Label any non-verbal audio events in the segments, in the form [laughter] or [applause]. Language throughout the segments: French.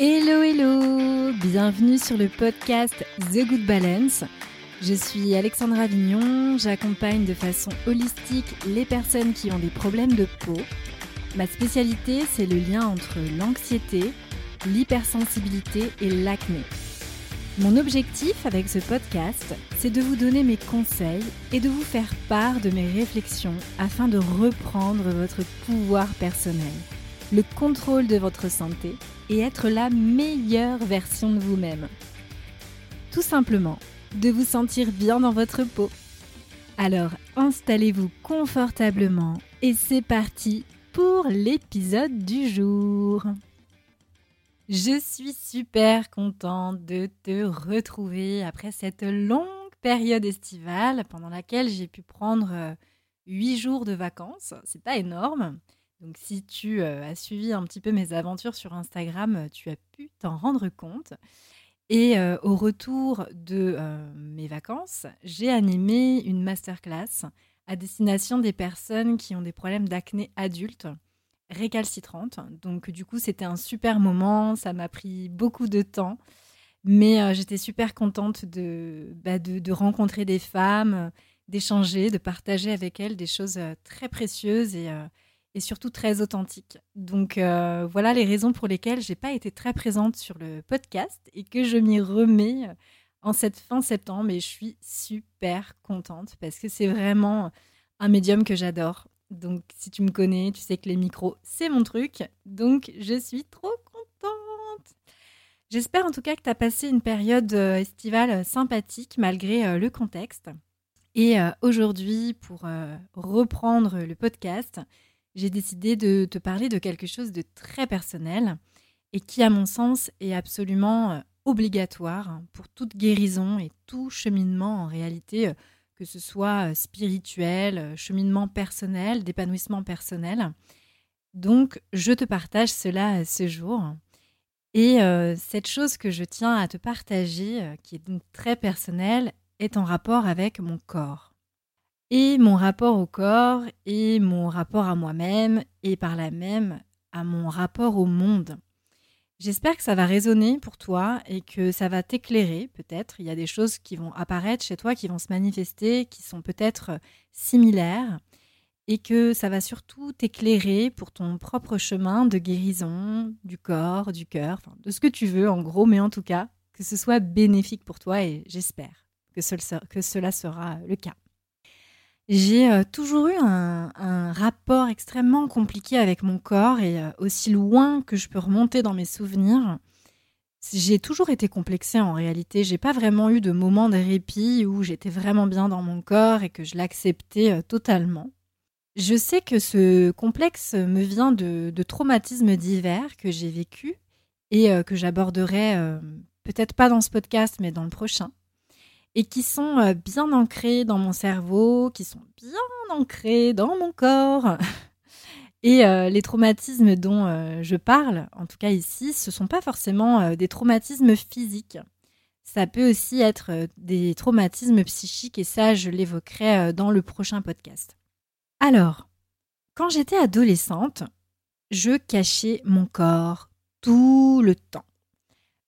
Hello hello Bienvenue sur le podcast The Good Balance. Je suis Alexandra Vignon, j'accompagne de façon holistique les personnes qui ont des problèmes de peau. Ma spécialité, c'est le lien entre l'anxiété, l'hypersensibilité et l'acné. Mon objectif avec ce podcast, c'est de vous donner mes conseils et de vous faire part de mes réflexions afin de reprendre votre pouvoir personnel, le contrôle de votre santé et être la meilleure version de vous-même. Tout simplement, de vous sentir bien dans votre peau. Alors installez-vous confortablement et c'est parti pour l'épisode du jour. Je suis super contente de te retrouver après cette longue période estivale pendant laquelle j'ai pu prendre 8 euh, jours de vacances. C'est pas énorme. Donc si tu euh, as suivi un petit peu mes aventures sur Instagram, euh, tu as pu t'en rendre compte. Et au retour de mes vacances, j'ai animé une masterclass à destination des personnes qui ont des problèmes d'acné adultes récalcitrante. Donc du coup, c'était un super moment, ça m'a pris beaucoup de temps, mais euh, j'étais super contente bah, de, de, rencontrer des femmes, d'échanger, de partager avec elles des choses euh, très précieuses et, euh, et surtout très authentiques. Donc voilà les raisons pour lesquelles j'ai pas été très présente sur le podcast et que je m'y remets en cette fin septembre et je suis super contente parce que c'est vraiment un médium que j'adore. Donc, si tu me connais, tu sais que les micros, c'est mon truc. Donc, je suis trop contente. J'espère en tout cas que tu as passé une période euh, estivale sympathique malgré euh, le contexte. Et euh, aujourd'hui, pour reprendre le podcast, j'ai décidé de te parler de quelque chose de très personnel et qui, à mon sens, est absolument obligatoire pour toute guérison et tout cheminement en réalité que ce soit euh, spirituel, euh, cheminement personnel, d'épanouissement personnel. Donc, je te partage cela euh, ce jour. Et cette chose que je tiens à te partager, qui est donc très personnelle, est en rapport avec mon corps. Et mon rapport au corps, et mon rapport à moi-même, et par là même à mon rapport au monde. J'espère que ça va résonner pour toi et que ça va t'éclairer peut-être. Il y a des choses qui vont apparaître chez toi, qui vont se manifester, qui sont peut-être euh, similaires et que ça va surtout t'éclairer pour ton propre chemin de guérison du corps, du cœur, de ce que tu veux en gros, mais en tout cas que ce soit bénéfique pour toi et j'espère que, que cela sera le cas. J'ai euh, toujours eu un, rapport extrêmement compliqué avec mon corps et euh, aussi loin que je peux remonter dans mes souvenirs, j'ai toujours été complexée en réalité. J'ai pas vraiment eu de moment de répit où j'étais vraiment bien dans mon corps et que je l'acceptais euh, totalement. Je sais que ce complexe me vient de, de traumatismes divers que j'ai vécus et que j'aborderai peut-être pas dans ce podcast mais dans le prochain et qui sont euh, bien ancrés dans mon cerveau, qui sont bien ancrés dans mon corps. [laughs] Et euh, les traumatismes dont euh, je parle, en tout cas ici, ce ne sont pas forcément des traumatismes physiques. Ça peut aussi être des traumatismes psychiques et ça, je l'évoquerai dans le prochain podcast. Alors, quand j'étais adolescente, je cachais mon corps tout le temps.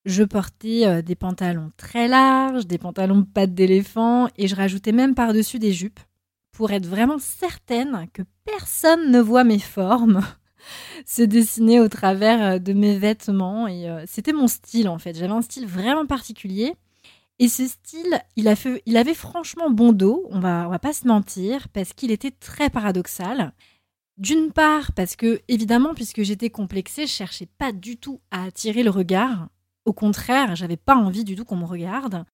Je portais euh, des pantalons très larges, des pantalons pattes d'éléphant et je rajoutais même par-dessus des jupes pour être vraiment certaine que personne ne voit mes formes [laughs] se dessiner au travers euh, de mes vêtements. Et euh, c'était mon style en fait. J'avais un style vraiment particulier. Et ce style, il, a fait, il avait franchement bon dos, on va, on va pas se mentir, parce qu'il était très paradoxal. D'une part, parce que, évidemment, puisque j'étais complexée, je cherchais pas du tout à attirer le regard. Au contraire, j'avais pas envie du tout qu'on me regarde.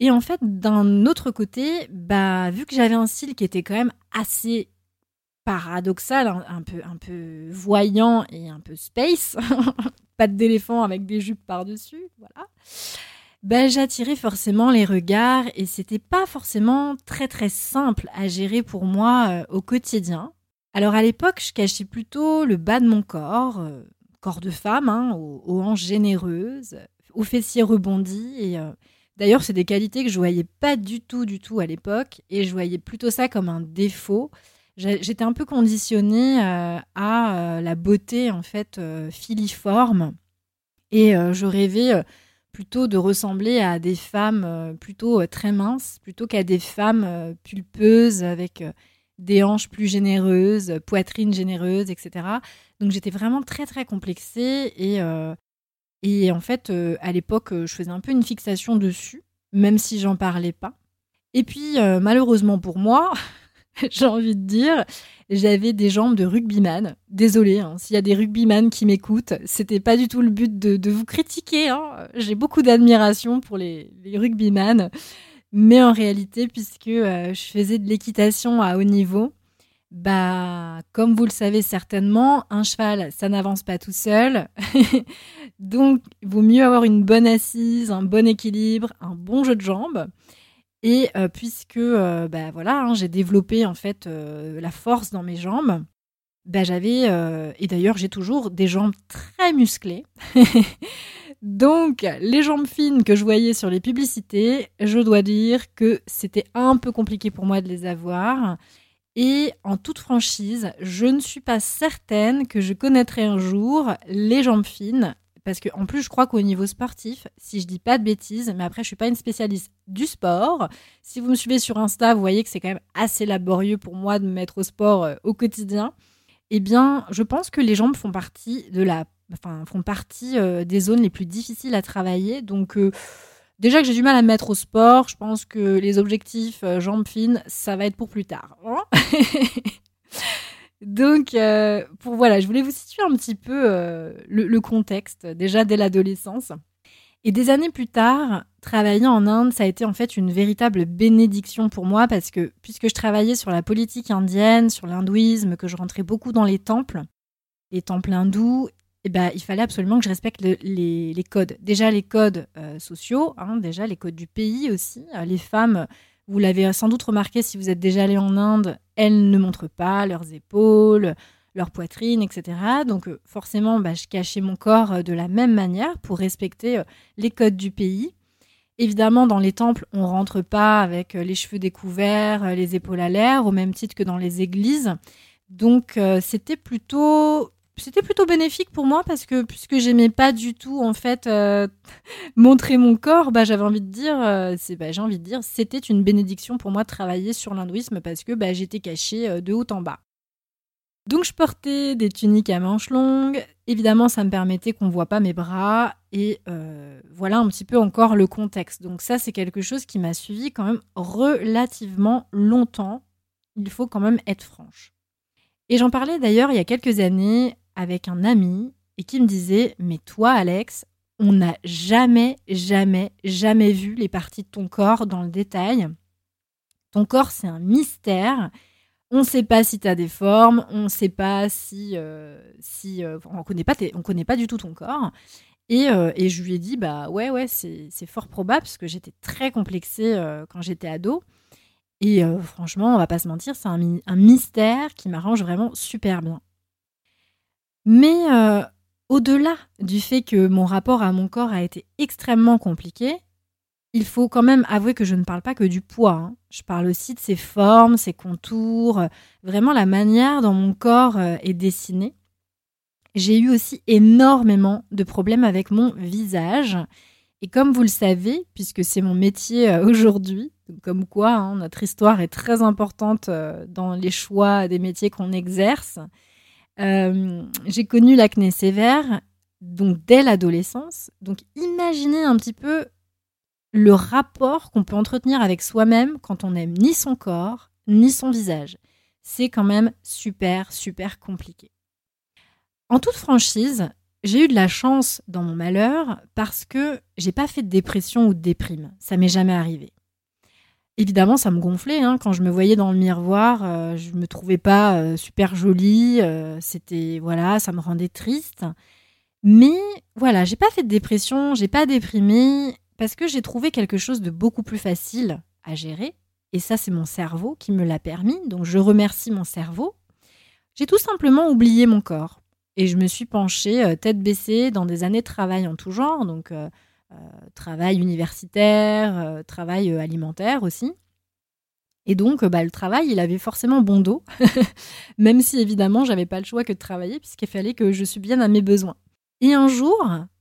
Et en fait, d'un autre côté, bah, vu que j'avais un style qui était quand même assez paradoxal, un, peu, voyant et un peu space, [laughs] pas d'éléphant avec des jupes par-dessus, voilà. Bah, j'attirais forcément les regards et c'était pas forcément très très simple à gérer pour moi euh, au quotidien. Alors à l'époque, je cachais plutôt le bas de mon corps, euh, corps de femme, hein, aux, hanches généreuses, aux fessiers rebondis. Et euh, d'ailleurs, c'est des qualités que je voyais pas du tout, du tout à l'époque, et je voyais plutôt ça comme un défaut. J'étais un peu conditionnée euh, à euh, la beauté en fait filiforme Et je rêvais plutôt de ressembler à des femmes plutôt très minces, plutôt qu'à des femmes pulpeuses avec des hanches plus généreuses, poitrine généreuse, etc. Donc j'étais vraiment très très complexée et, et en fait à l'époque je faisais un peu une fixation dessus, même si j'en parlais pas. Et puis malheureusement pour moi, [laughs] j'ai envie de dire, j'avais des jambes de rugbyman. Désolée, hein, s'il y a des rugbyman qui m'écoutent, c'était pas du tout le but de, vous critiquer. Hein. J'ai beaucoup d'admiration pour les, les rugbyman. Mais en réalité, puisque euh, je faisais de l'équitation à haut niveau, bah, comme vous le savez certainement, un cheval, ça n'avance pas tout seul. [laughs] Donc, il vaut mieux avoir une bonne assise, un bon équilibre, un bon jeu de jambes. Et euh, puisque euh, bah, voilà, hein, j'ai développé en fait la force dans mes jambes, bah, j'avais et d'ailleurs j'ai toujours des jambes très musclées. [laughs] Donc les jambes fines que je voyais sur les publicités, je dois dire que c'était un peu compliqué pour moi de les avoir. Et en toute franchise, je ne suis pas certaine que je connaîtrai un jour les jambes fines parce que en plus je crois qu'au niveau sportif, si je dis pas de bêtises, mais après je suis pas une spécialiste du sport. Si vous me suivez sur Insta, vous voyez que c'est quand même assez laborieux pour moi de me mettre au sport euh, au quotidien. Eh bien, je pense que les jambes font partie de la, font partie euh, des zones les plus difficiles à travailler. Donc euh, Déjà que j'ai du mal à me mettre au sport, je pense que les objectifs jambes fines, ça va être pour plus tard. Hein [laughs] Donc, euh, pour voilà, je voulais vous situer un petit peu euh, le, contexte, déjà dès l'adolescence. Et des années plus tard, travailler en Inde, ça a été en fait une véritable bénédiction pour moi parce que puisque je travaillais sur la politique indienne, sur l'hindouisme, que je rentrais beaucoup dans les temples, les temples hindous, eh ben, il fallait absolument que je respecte les, codes. Déjà les codes euh, sociaux, hein, déjà les codes du pays aussi. Les femmes vous l'avez sans doute remarqué si vous êtes déjà allé en Inde, elles ne montrent pas leurs épaules, leur poitrine, etc. Donc euh, forcément, bah, je cachais mon corps euh, de la même manière pour respecter euh, les codes du pays. Évidemment, dans les temples, on rentre pas avec les cheveux découverts, les épaules à l'air, au même titre que dans les églises. Donc c'était plutôt c'était plutôt bénéfique pour moi parce que puisque j'aimais pas du tout en fait euh, [laughs] montrer mon corps, bah, j'avais envie de dire, euh, c'est bah, j'ai envie de dire, c'était une bénédiction pour moi de travailler sur l'hindouisme parce que bah, j'étais cachée euh, de haut en bas. Donc je portais des tuniques à manches longues. Évidemment, ça me permettait qu'on ne voit pas mes bras. Et voilà un petit peu encore le contexte. Donc ça, c'est quelque chose qui m'a suivi quand même relativement longtemps. Il faut quand même être franche. Et j'en parlais d'ailleurs il y a quelques années avec un ami et qui me disait Mais toi, Alex, on n'a jamais, jamais, jamais vu les parties de ton corps dans le détail. Ton corps, c'est un mystère. On ne sait pas si tu as des formes, on ne sait pas si. Euh, si euh, on ne connaît, pas du tout ton corps. Et, euh, et, je lui ai dit Bah ouais, ouais, c'est fort probable, parce que j'étais très complexée quand j'étais ado. Et franchement, on va pas se mentir, c'est un, un, mystère qui m'arrange vraiment super bien. Mais euh, au-delà du fait que mon rapport à mon corps a été extrêmement compliqué, il faut quand même avouer que je ne parle pas que du poids. Hein. Je parle aussi de ses formes, ses contours, vraiment la manière dont mon corps euh, est dessiné. J'ai eu aussi énormément de problèmes avec mon visage. Et comme vous le savez, puisque c'est mon métier euh, aujourd'hui, comme quoi hein, notre histoire est très importante dans les choix des métiers qu'on exerce, euh, j'ai connu l'acné sévère donc dès l'adolescence. Donc imaginez un petit peu le rapport qu'on peut entretenir avec soi-même quand on n'aime ni son corps ni son visage. C'est quand même super super compliqué. En toute franchise, j'ai eu de la chance dans mon malheur parce que j'ai pas fait de dépression ou de déprime. Ça m'est jamais arrivé. Évidemment, ça me gonflait hein. quand je me voyais dans le miroir. je euh, je me trouvais pas euh, super jolie. Euh, c'était voilà, ça me rendait triste. Mais voilà, j'ai pas fait de dépression, j'ai pas déprimé parce que j'ai trouvé quelque chose de beaucoup plus facile à gérer. Et ça, c'est mon cerveau qui me l'a permis. Donc, je remercie mon cerveau. J'ai tout simplement oublié mon corps et je me suis penchée tête baissée dans des années de travail en tout genre. Donc euh, travail universitaire, euh, travail euh, alimentaire aussi. Et donc, bah, le travail, il avait forcément bon dos, [laughs] même si évidemment, j'avais pas le choix que de travailler, puisqu'il fallait que je subvienne à mes besoins. Et un jour,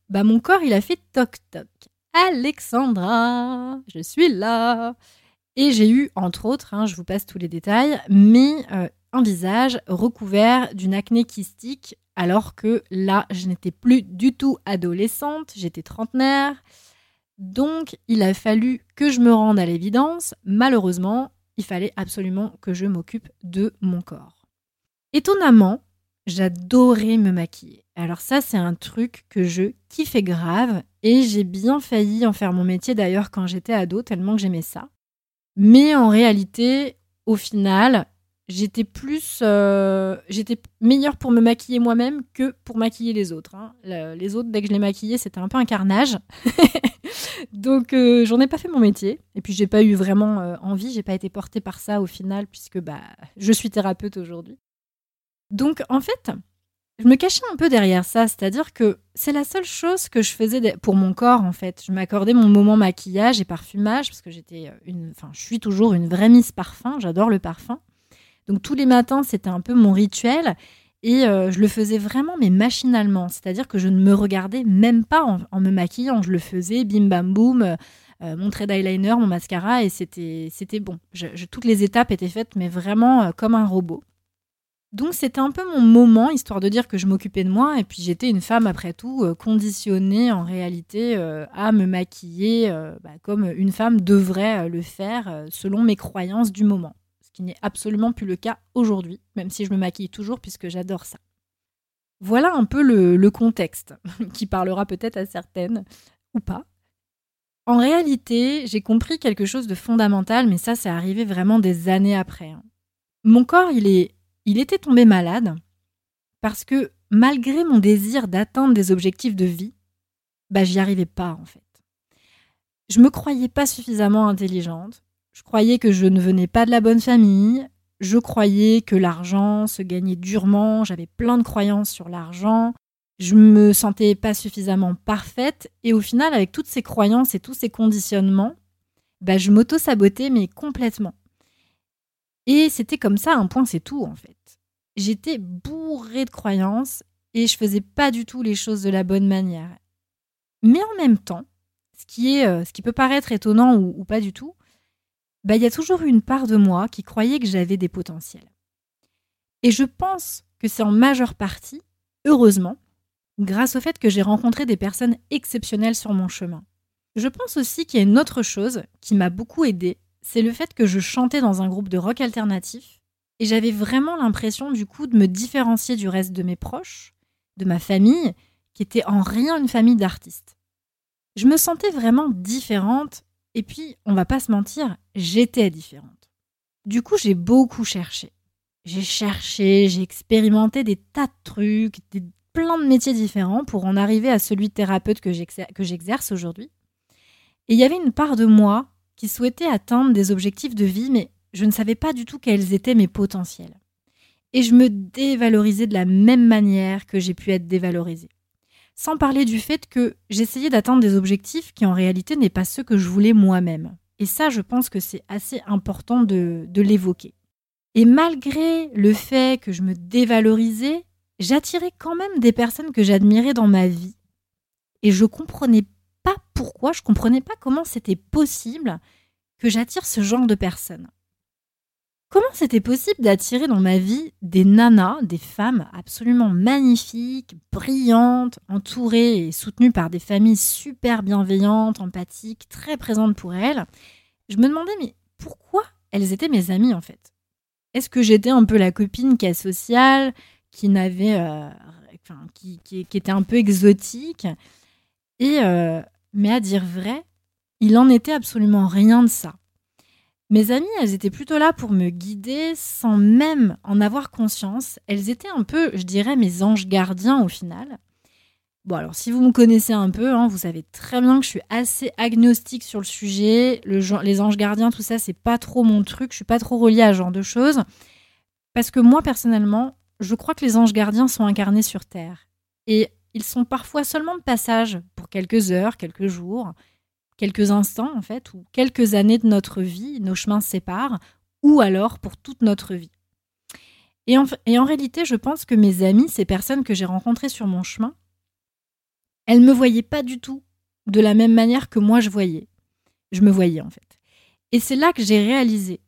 bah mon corps il a fait toc toc. Alexandra, je suis là. Et j'ai eu, entre autres, hein, je vous passe tous les détails, mais euh, visage recouvert d'une acné kystique, alors que là, je n'étais plus du tout adolescente, j'étais trentenaire. Donc, il a fallu que je me rende à l'évidence. Malheureusement, il fallait absolument que je m'occupe de mon corps. Étonnamment, j'adorais me maquiller. Alors ça, c'est un truc que je kiffais grave et j'ai bien failli en faire mon métier d'ailleurs quand j'étais ado, tellement que j'aimais ça. Mais en réalité, au final, j'étais plus, euh, j'étais meilleure pour me maquiller moi-même que pour maquiller les autres. Hein. les autres, dès que je les maquillais, c'était un peu un carnage. [laughs] Donc, euh, j'en ai pas fait mon métier. Et puis, j'ai pas eu vraiment euh, envie. J'ai pas été portée par ça au final, puisque bah, je suis thérapeute aujourd'hui. Donc, en fait, je me cachais un peu derrière ça, c'est-à-dire que c'est la seule chose que je faisais pour mon corps en fait. Je m'accordais mon moment maquillage et parfumage parce que j'étais une, enfin, je suis toujours une vraie miss parfum. J'adore le parfum. Donc tous les matins, c'était un peu mon rituel et euh, je le faisais vraiment mais machinalement, c'est-à-dire que je ne me regardais même pas en, me maquillant. Je le faisais, bim bam boum. Euh, mon trait d'eyeliner, mon mascara, et c'était, bon. toutes les étapes étaient faites, mais vraiment comme un robot. Donc c'était un peu mon moment, histoire de dire que je m'occupais de moi, et puis j'étais une femme après tout, euh, conditionnée en réalité euh, à me maquiller euh, bah, comme une femme devrait le faire selon mes croyances du moment. Qui n'est absolument plus le cas aujourd'hui, même si je me maquille toujours puisque j'adore ça. Voilà un peu le, contexte, [laughs] qui parlera peut-être à certaines, ou pas. En réalité, j'ai compris quelque chose de fondamental, mais ça, c'est arrivé vraiment des années après. Hein. Mon corps, il est il était tombé malade parce que malgré mon désir d'atteindre des objectifs de vie, bah j'y arrivais pas en fait. Je me croyais pas suffisamment intelligente. Je croyais que je ne venais pas de la bonne famille. Je croyais que l'argent se gagnait durement. J'avais plein de croyances sur l'argent. Je me sentais pas suffisamment parfaite. Et au final, avec toutes ces croyances et tous ces conditionnements, bah, je m'auto-sabotais, mais complètement. Et c'était comme ça, un point, c'est tout en fait. J'étais bourrée de croyances et je faisais pas du tout les choses de la bonne manière. Mais en même temps, ce qui, est, euh, ce qui peut paraître étonnant ou, pas du tout, bah, il y a toujours une part de moi qui croyait que j'avais des potentiels. Et je pense que c'est en majeure partie, heureusement, grâce au fait que j'ai rencontré des personnes exceptionnelles sur mon chemin. Je pense aussi qu'il y a une autre chose qui m'a beaucoup aidée c'est le fait que je chantais dans un groupe de rock alternatif et j'avais vraiment l'impression du coup de me différencier du reste de mes proches, de ma famille, qui était en rien une famille d'artistes. Je me sentais vraiment différente et puis, on va pas se mentir, j'étais différente. Du coup, j'ai beaucoup cherché. J'ai cherché, j'ai expérimenté des tas de trucs, des, plein de métiers différents pour en arriver à celui de thérapeute que j'exerce aujourd'hui. Et il y avait une part de moi qui souhaitait atteindre des objectifs de vie, mais je ne savais pas du tout quels étaient mes potentiels. Et je me dévalorisais de la même manière que j'ai pu être dévalorisée. Sans parler du fait que j'essayais d'atteindre des objectifs qui en réalité n'est pas ceux que je voulais moi-même. Et ça, je pense que c'est assez important de, de l'évoquer. Et malgré le fait que je me dévalorisais, j'attirais quand même des personnes que j'admirais dans ma vie. Et je comprenais pas pourquoi, je comprenais pas comment c'était possible que j'attire ce genre de personnes. Comment c'était possible d'attirer dans ma vie des nanas, des femmes absolument magnifiques, brillantes, entourées et soutenues par des familles super bienveillantes, empathiques, très présentes pour elles? Je me demandais, mais pourquoi elles étaient mes amies en fait? Est-ce que j'étais un peu la copine qui est sociale, qui n'avait. Euh, qui, était un peu exotique? Et euh, mais à dire vrai, il en était absolument rien de ça. Mes amies, elles étaient plutôt là pour me guider sans même en avoir conscience. Elles étaient un peu, je dirais, mes anges gardiens au final. Bon, alors si vous me connaissez un peu, hein, vous savez très bien que je suis assez agnostique sur le sujet. Le, les anges gardiens, tout ça, c'est pas trop mon truc. Je suis pas trop reliée à ce genre de choses. Parce que moi, personnellement, je crois que les anges gardiens sont incarnés sur Terre. Et ils sont parfois seulement de passage pour quelques heures, quelques jours, quelques instants en fait, ou quelques années de notre vie, nos chemins séparent, ou alors pour toute notre vie. Et en, réalité, je pense que mes amis, ces personnes que j'ai rencontrées sur mon chemin, Elle me voyait pas du tout de la même manière que moi je voyais. Je me voyais en fait. Et c'est là que j'ai réalisé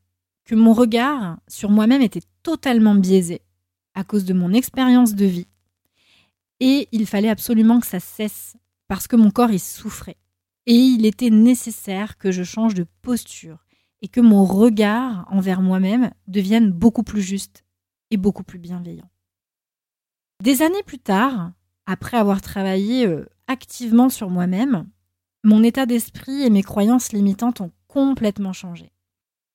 que mon regard sur moi-même était totalement biaisé à cause de mon expérience de vie. Et il fallait absolument que ça cesse parce que mon corps y souffrait. Et il était nécessaire que je change de posture et que mon regard envers moi-même devienne beaucoup plus juste et beaucoup plus bienveillant. Des années plus tard, après avoir travaillé euh, activement sur moi-même, mon état d'esprit et mes croyances limitantes ont complètement changé.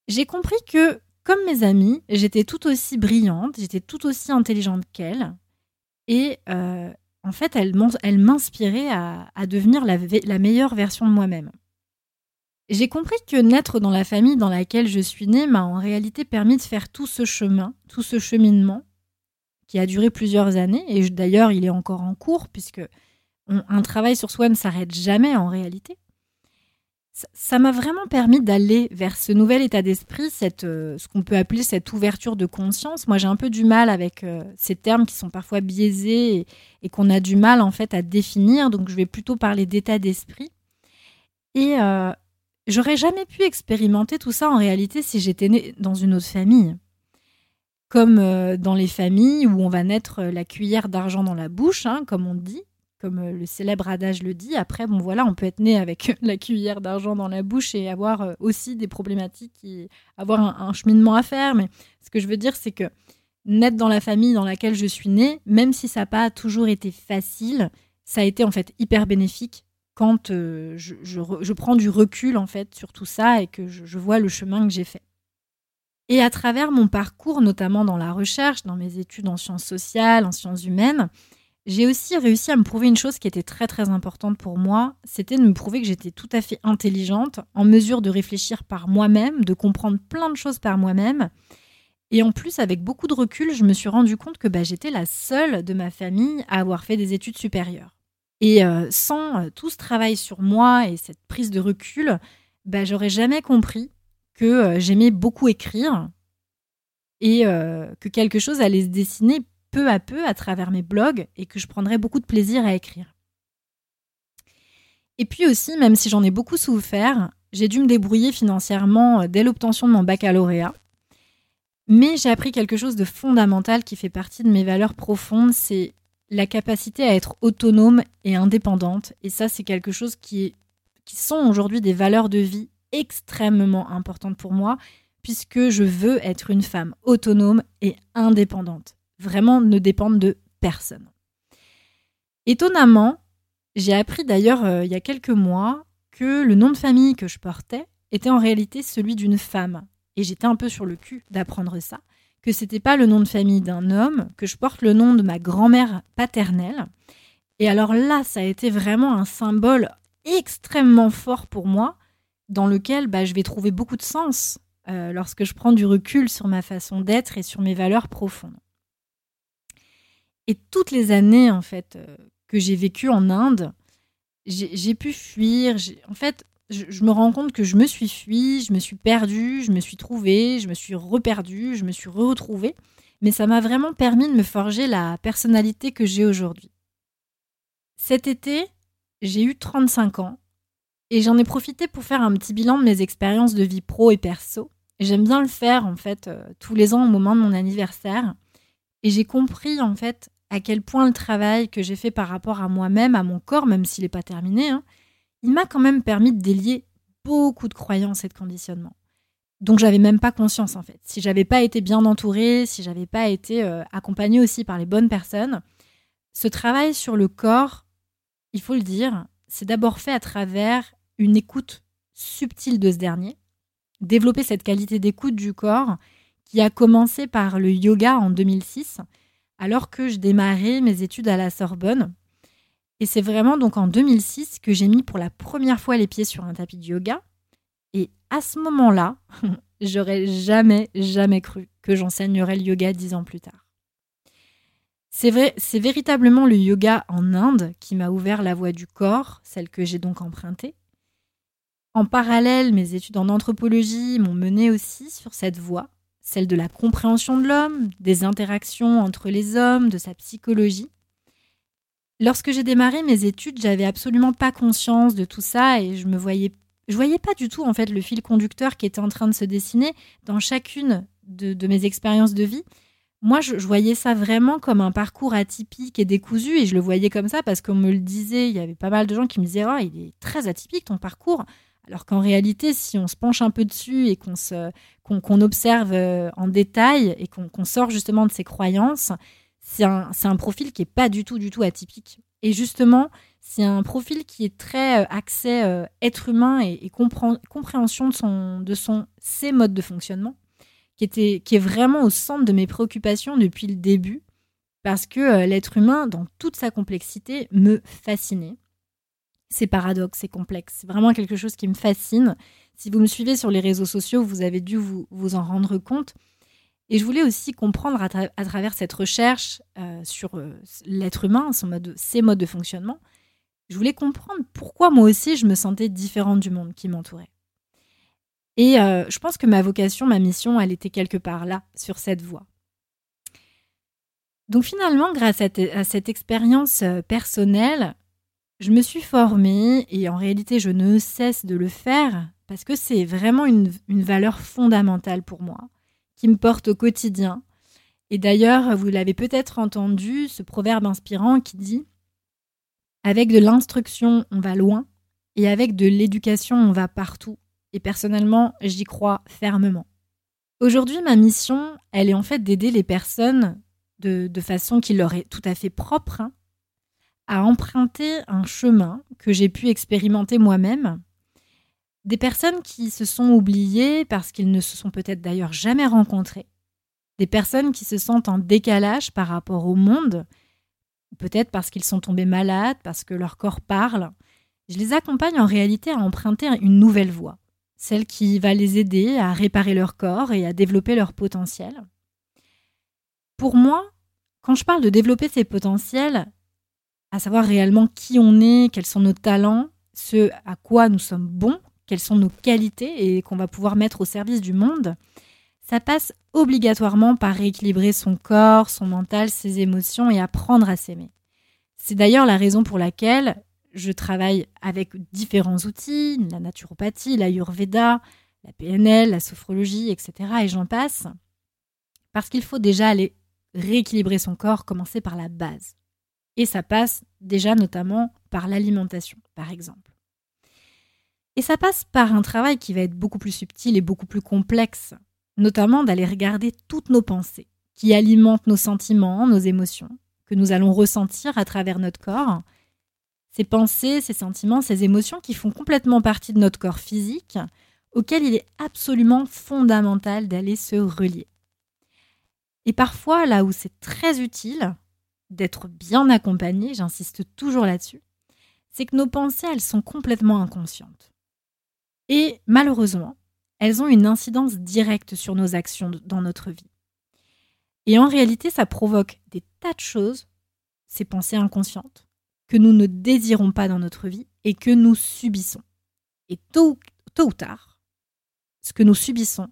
J'ai compris que, comme mes amis, j'étais tout aussi brillante, j'étais tout aussi intelligente qu'elles, et euh, en fait, elles m'inspiraient à, devenir la, la meilleure version de moi-même. J'ai compris que naître dans la famille dans laquelle je suis née m'a en réalité permis de faire tout ce chemin, tout ce cheminement, qui a duré plusieurs années, et d'ailleurs il est encore en cours, puisque un travail sur soi ne s'arrête jamais en réalité. Ça m'a vraiment permis d'aller vers ce nouvel état d'esprit, euh, ce qu'on peut appeler cette ouverture de conscience. Moi, j'ai un peu du mal avec euh, ces termes qui sont parfois biaisés et, qu'on a du mal en fait à définir. Donc, je vais plutôt parler d'état d'esprit. Et euh, j'aurais jamais pu expérimenter tout ça en réalité si j'étais née dans une autre famille. Comme dans les familles où on va naître la cuillère d'argent dans la bouche, hein, comme on dit comme euh, le célèbre adage le dit. Après, bon voilà, on peut être né avec [laughs] la cuillère d'argent dans la bouche et avoir euh, aussi des problématiques, et avoir un, cheminement à faire. Mais ce que je veux dire, c'est que naître dans la famille dans laquelle je suis née, même si ça n'a pas toujours été facile, ça a été en fait hyper bénéfique quand euh, je, prends du recul en fait sur tout ça et que je vois le chemin que j'ai fait. Et à travers mon parcours, notamment dans la recherche, dans mes études en sciences sociales, en sciences humaines, j'ai aussi réussi à me prouver une chose qui était très très importante pour moi, c'était de me prouver que j'étais tout à fait intelligente, en mesure de réfléchir par moi-même, de comprendre plein de choses par moi-même. Et en plus, avec beaucoup de recul, je me suis rendu compte que bah, j'étais la seule de ma famille à avoir fait des études supérieures. Et euh, sans euh, tout ce travail sur moi et cette prise de recul, bah, j'aurais jamais compris que euh, j'aimais beaucoup écrire et que quelque chose allait se dessiner peu à peu à travers mes blogs et que je prendrai beaucoup de plaisir à écrire. Et puis aussi, même si j'en ai beaucoup souffert, j'ai dû me débrouiller financièrement euh, dès l'obtention de mon baccalauréat. Mais j'ai appris quelque chose de fondamental qui fait partie de mes valeurs profondes, c'est la capacité à être autonome et indépendante. Et ça, c'est quelque chose qui, est, qui sont aujourd'hui des valeurs de vie extrêmement importantes pour moi, puisque je veux être une femme autonome et indépendante vraiment ne dépendent de personne. Étonnamment, j'ai appris d'ailleurs euh, il y a quelques mois que le nom de famille que je portais était en réalité celui d'une femme. Et j'étais un peu sur le cul d'apprendre ça, que c'était pas le nom de famille d'un homme, que je porte le nom de ma grand-mère paternelle. Et alors là, ça a été vraiment un symbole extrêmement fort pour moi, dans lequel bah, je vais trouver beaucoup de sens euh, lorsque je prends du recul sur ma façon d'être et sur mes valeurs profondes. Et toutes les années, en fait, euh, que j'ai vécues en Inde, j'ai pu fuir. En fait, je, me rends compte que je me suis fui, je me suis perdue, je me suis trouvée, je me suis reperdue, je me suis retrouvée. Mais ça m'a vraiment permis de me forger la personnalité que j'ai aujourd'hui. Cet été, j'ai eu 35 ans et j'en ai profité pour faire un petit bilan de mes expériences de vie pro et perso. J'aime bien le faire en fait euh, tous les ans au moment de mon anniversaire. Et j'ai compris en fait à quel point le travail que j'ai fait par rapport à moi-même, à mon corps, même s'il n'est pas terminé, hein, il m'a quand même permis de délier beaucoup de croyances et de conditionnements. Donc j'avais même pas conscience en fait. Si j'avais pas été bien entourée, si j'avais pas été euh, accompagnée aussi par les bonnes personnes, ce travail sur le corps, il faut le dire, c'est d'abord fait à travers une écoute subtile de ce dernier, développer cette qualité d'écoute du corps qui a commencé par le yoga en 2006 alors que je démarrais mes études à la Sorbonne. Et c'est vraiment donc en 2006 que j'ai mis pour la première fois les pieds sur un tapis de yoga. Et à ce moment-là, [laughs] j'aurais jamais, jamais cru que j'enseignerais le yoga dix ans plus tard. C'est vrai, c'est véritablement le yoga en Inde qui m'a ouvert la voie du corps, celle que j'ai donc empruntée. En parallèle, mes études en anthropologie m'ont mené aussi sur cette voie celle de la compréhension de l'homme, des interactions entre les hommes, de sa psychologie. Lorsque j'ai démarré mes études, j'avais absolument pas conscience de tout ça et je me voyais je voyais pas du tout en fait le fil conducteur qui était en train de se dessiner dans chacune de, mes expériences de vie. Moi, je, voyais ça vraiment comme un parcours atypique et décousu, et je le voyais comme ça parce qu'on me le disait. Il y avait pas mal de gens qui me disaient oh, il est très atypique ton parcours. Alors qu'en réalité, si on se penche un peu dessus et qu'on observe euh, en détail et qu'on, sort justement de ses croyances, c'est un, un profil qui est pas du tout, du tout atypique. Et justement, c'est un profil qui est très euh, axé euh, être humain et, compréhension de, son, de son, ses modes de fonctionnement, qui, était, qui est vraiment au centre de mes préoccupations depuis le début, parce que l'être humain, dans toute sa complexité, me fascinait. C'est paradoxe, c'est complexe, c'est vraiment quelque chose qui me fascine. Si vous me suivez sur les réseaux sociaux, vous avez dû vous, vous en rendre compte. Et je voulais aussi comprendre à, travers cette recherche sur l'être humain, ses modes de fonctionnement, je voulais comprendre pourquoi moi aussi je me sentais différente du monde qui m'entourait. Et euh, je pense que ma vocation, ma mission, elle était quelque part là, sur cette voie. Donc finalement, grâce à, cette expérience euh, personnelle, je me suis formée et en réalité, je ne cesse de le faire parce que c'est vraiment une, valeur fondamentale pour moi, qui me porte au quotidien. Et d'ailleurs, vous l'avez peut-être entendu, ce proverbe inspirant qui dit avec de l'instruction, on va loin, et avec de l'éducation, on va partout. Et personnellement, j'y crois fermement. Aujourd'hui, ma mission, elle est en fait d'aider les personnes de, façon qui leur est tout à fait propre hein, à emprunter un chemin que j'ai pu expérimenter moi-même. Des personnes qui se sont oubliées parce qu'ils ne se sont peut-être d'ailleurs jamais rencontrées. Des personnes qui se sentent en décalage par rapport au monde peut-être parce qu'ils sont tombés malades, parce que leur corps parle. Je les accompagne en réalité à emprunter une nouvelle voie, celle qui va les aider à réparer leur corps et à développer leur potentiel. Pour moi, quand je parle de développer ses potentiels, à savoir réellement qui on est, quels sont nos talents, ce à quoi nous sommes bons, quelles sont nos qualités et qu'on va pouvoir mettre au service du monde, ça passe obligatoirement par rééquilibrer son corps, son mental, ses émotions et apprendre à s'aimer. C'est d'ailleurs la raison pour laquelle je travaille avec différents outils, la naturopathie, l'ayurveda, la PNL, la sophrologie, etc. et j'en passe. Parce qu'il faut déjà aller rééquilibrer son corps, commencer par la base. Et ça passe déjà notamment par l'alimentation, par exemple. Et ça passe par un travail qui va être beaucoup plus subtil et beaucoup plus complexe, notamment d'aller regarder toutes nos pensées, qui alimentent nos sentiments, nos émotions, que nous allons ressentir à travers notre corps. Ces pensées, ces sentiments, ces émotions qui font complètement partie de notre corps physique, auquel il est absolument fondamental d'aller se relier. Et parfois, là où c'est très utile d'être bien accompagné, j'insiste toujours là-dessus, c'est que nos pensées, elles sont complètement inconscientes. Et malheureusement, elles ont une incidence directe sur nos actions dans notre vie. Et en réalité, ça provoque des tas de choses, ces pensées inconscientes, que nous ne désirons pas dans notre vie et que nous subissons. Et tôt, tôt ou tard, ce que nous subissons,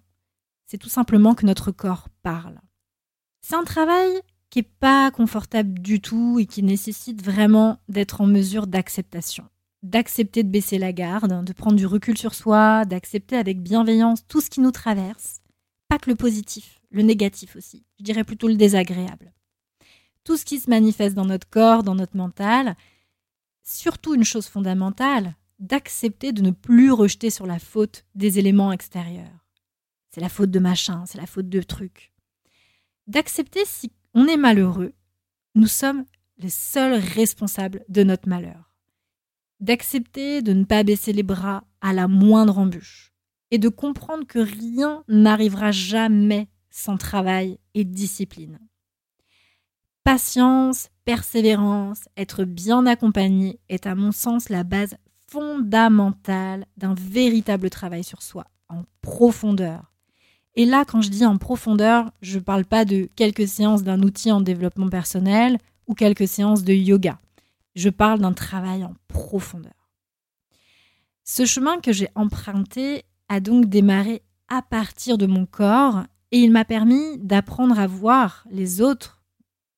c'est tout simplement que notre corps parle. C'est un travail qui n'est pas confortable du tout et qui nécessite vraiment d'être en mesure d'acceptation d'accepter de baisser la garde, de prendre du recul sur soi, d'accepter avec bienveillance tout ce qui nous traverse. Pas que le positif, le négatif aussi. Je dirais plutôt le désagréable. Tout ce qui se manifeste dans notre corps, dans notre mental. Surtout une chose fondamentale, d'accepter de ne plus rejeter sur la faute des éléments extérieurs. C'est la faute de machin, c'est la faute de trucs. D'accepter si on est malheureux, nous sommes les seuls responsables de notre malheur d'accepter de ne pas baisser les bras à la moindre embûche et de comprendre que rien n'arrivera jamais sans travail et discipline. Patience, persévérance, être bien accompagné est à mon sens la base fondamentale d'un véritable travail sur soi, en profondeur. Et là, quand je dis en profondeur, je ne parle pas de quelques séances d'un outil en développement personnel ou quelques séances de yoga. Je parle d'un travail en profondeur. Ce chemin que j'ai emprunté a donc démarré à partir de mon corps et il m'a permis d'apprendre à voir les autres,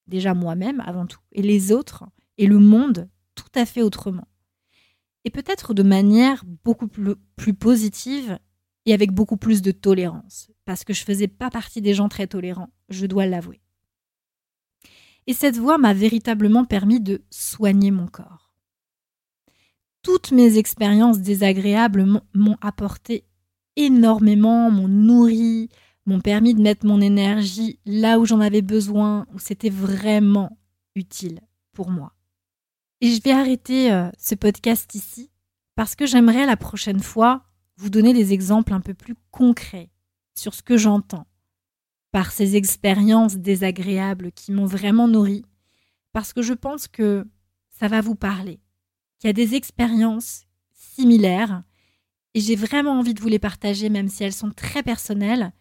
déjà moi-même avant tout, et les autres, et le monde tout à fait autrement. Et peut-être de manière beaucoup plus, positive et avec beaucoup plus de tolérance, parce que je faisais pas partie des gens très tolérants, je dois l'avouer. Et cette voie m'a véritablement permis de soigner mon corps. Toutes mes expériences désagréables m'ont apporté énormément, m'ont nourri, m'ont permis de mettre mon énergie là où j'en avais besoin, où c'était vraiment utile pour moi. Et je vais arrêter euh, ce podcast ici parce que j'aimerais la prochaine fois vous donner des exemples un peu plus concrets sur ce que j'entends par ces expériences désagréables qui m'ont vraiment nourri, parce que je pense que ça va vous parler, qu'il y a des expériences similaires, et j'ai vraiment envie de vous les partager, même si elles sont très personnelles,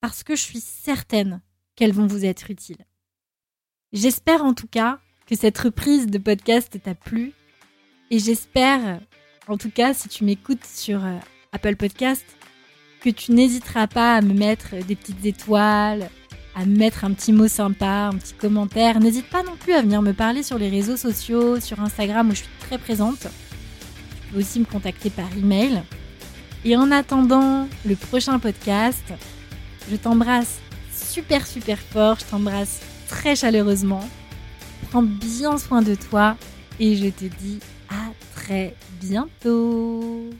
parce que je suis certaine qu'elles vont vous être utiles. J'espère en tout cas que cette reprise de podcast t'a plu, et j'espère, en tout cas, si tu m'écoutes sur euh, Apple Podcast, que tu n'hésiteras pas à me mettre des petites étoiles, à me mettre un petit mot sympa, un petit commentaire. N'hésite pas non plus à venir me parler sur les réseaux sociaux, sur Instagram où je suis très présente. Tu peux aussi me contacter par email. Et en attendant le prochain podcast, je t'embrasse super super fort, je t'embrasse très chaleureusement. Prends bien soin de toi et je te dis à très bientôt.